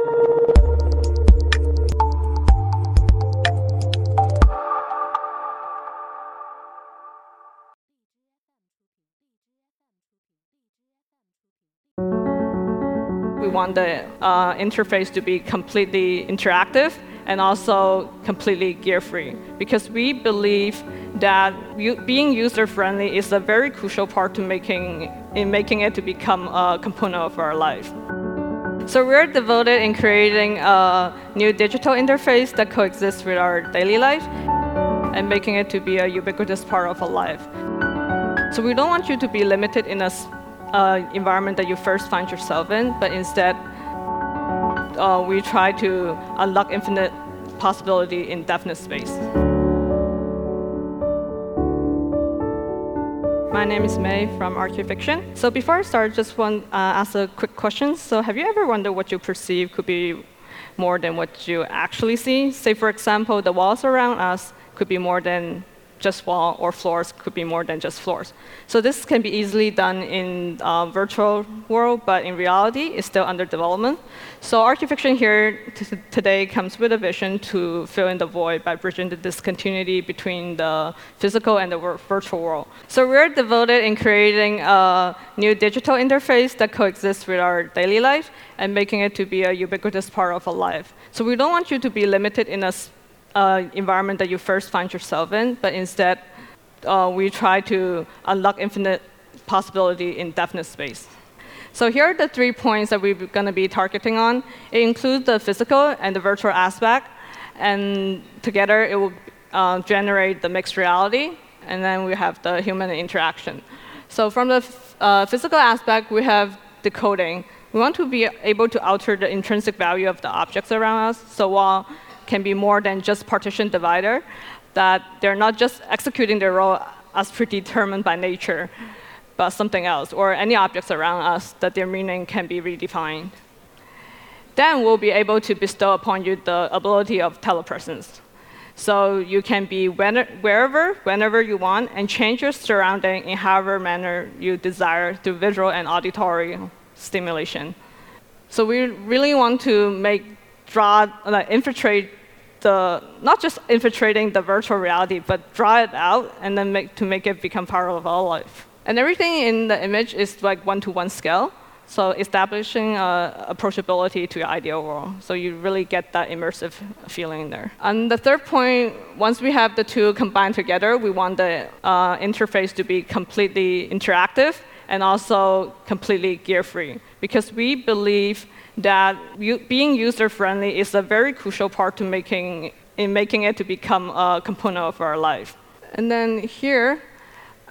We want the uh, interface to be completely interactive and also completely gear-free because we believe that being user-friendly is a very crucial part to making in making it to become a component of our life. So we're devoted in creating a new digital interface that coexists with our daily life and making it to be a ubiquitous part of our life. So we don't want you to be limited in a uh, environment that you first find yourself in, but instead uh, we try to unlock infinite possibility in definite space. My name is May from Archifiction. So before I start, just want to uh, ask a quick question. So have you ever wondered what you perceive could be more than what you actually see? Say, for example, the walls around us could be more than just wall, or floors could be more than just floors. So this can be easily done in uh, virtual world, but in reality, it's still under development. So Archifiction here today comes with a vision to fill in the void by bridging the discontinuity between the physical and the virtual world. So we're devoted in creating a new digital interface that coexists with our daily life and making it to be a ubiquitous part of our life. So we don't want you to be limited in a uh, environment that you first find yourself in, but instead uh, we try to unlock infinite possibility in definite space. So here are the three points that we're going to be targeting on. It includes the physical and the virtual aspect, and together it will uh, generate the mixed reality, and then we have the human interaction. So from the uh, physical aspect, we have decoding. We want to be able to alter the intrinsic value of the objects around us. So while can be more than just partition divider, that they're not just executing their role as predetermined by nature, but something else, or any objects around us that their meaning can be redefined. Then we'll be able to bestow upon you the ability of telepresence. So you can be wherever, whenever you want, and change your surrounding in however manner you desire through visual and auditory stimulation. So we really want to make draw, infiltrate the not just infiltrating the virtual reality, but draw it out and then make, to make it become part of our life. And everything in the image is like one-to-one scale, so establishing uh, approachability to your ideal world. So you really get that immersive feeling there. And the third point, once we have the two combined together, we want the uh, interface to be completely interactive and also completely gear-free, because we believe that u- being user-friendly is a very crucial part to making in making it to become a component of our life. And then here,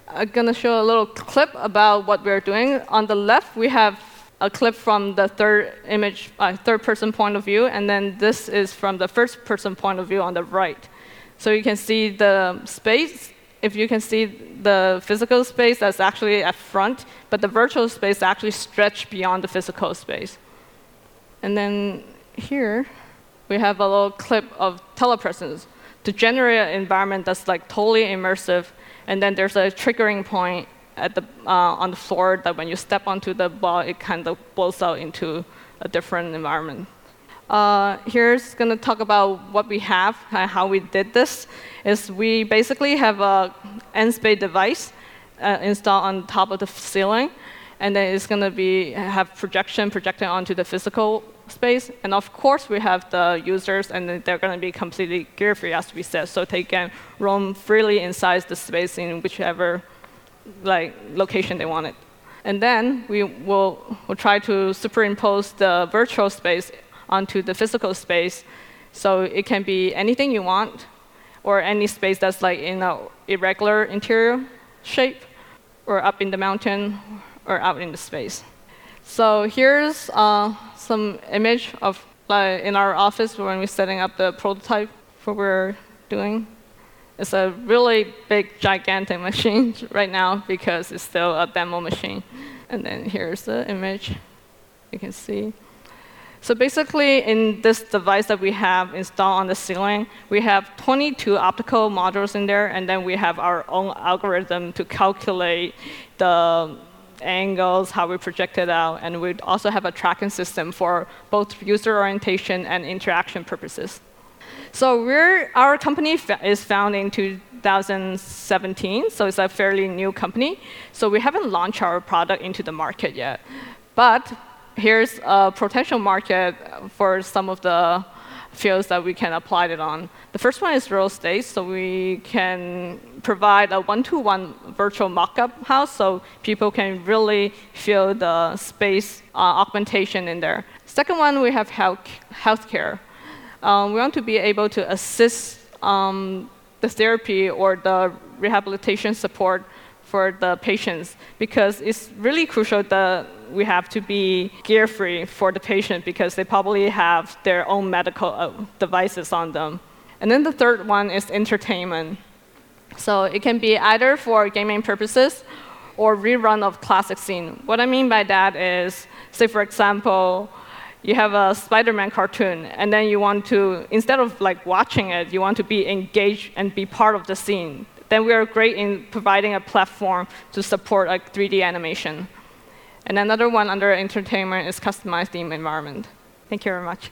I'm gonna show a little clip about what we're doing. On the left, we have a clip from the third image, uh, third person point of view, and then this is from the first person point of view on the right. So you can see the space. If you can see the physical space, that's actually at front, but the virtual space actually stretch beyond the physical space. And then here, we have a little clip of telepresence to generate an environment that's like totally immersive. And then there's a triggering point at the, uh, on the floor that when you step onto the ball, it kind of blows out into a different environment. Uh, here's going to talk about what we have and how we did this. Is we basically have a N-Space device uh, installed on top of the ceiling, and then it's going to be have projection projected onto the physical space. And of course, we have the users, and they're going to be completely gear-free, as we said, so they can roam freely inside the space in whichever like location they want it. And then we will we'll try to superimpose the virtual space onto the physical space, so it can be anything you want, or any space that's like in an irregular interior shape, or up in the mountain, or out in the space. So here's uh, some image of like in our office when we're setting up the prototype for what we're doing. It's a really big, gigantic machine right now because it's still a demo machine. And then here's the image you can see. So basically, in this device that we have installed on the ceiling, we have 22 optical modules in there, and then we have our own algorithm to calculate the angles, how we project it out, and we'd also have a tracking system for both user orientation and interaction purposes. So we're, our company is founded in 2017, so it's a fairly new company. So we haven't launched our product into the market yet. But here's a potential market for some of the fields that we can apply it on. The first one is real estate, so we can provide a one-to-one virtual mock-up house, so people can really feel the space uh, augmentation in there. Second one, we have health healthcare. Um, we want to be able to assist um, the therapy or the rehabilitation support for the patients because it's really crucial that we have to be gear free for the patient because they probably have their own medical uh, devices on them. And then the third one is entertainment. So it can be either for gaming purposes or rerun of classic scene. What I mean by that is, say for example, you have a Spider-Man cartoon, and then you want to, instead of like watching it, you want to be engaged and be part of the scene then we are great in providing a platform to support like 3D animation. And another one under entertainment is customized theme environment. Thank you very much.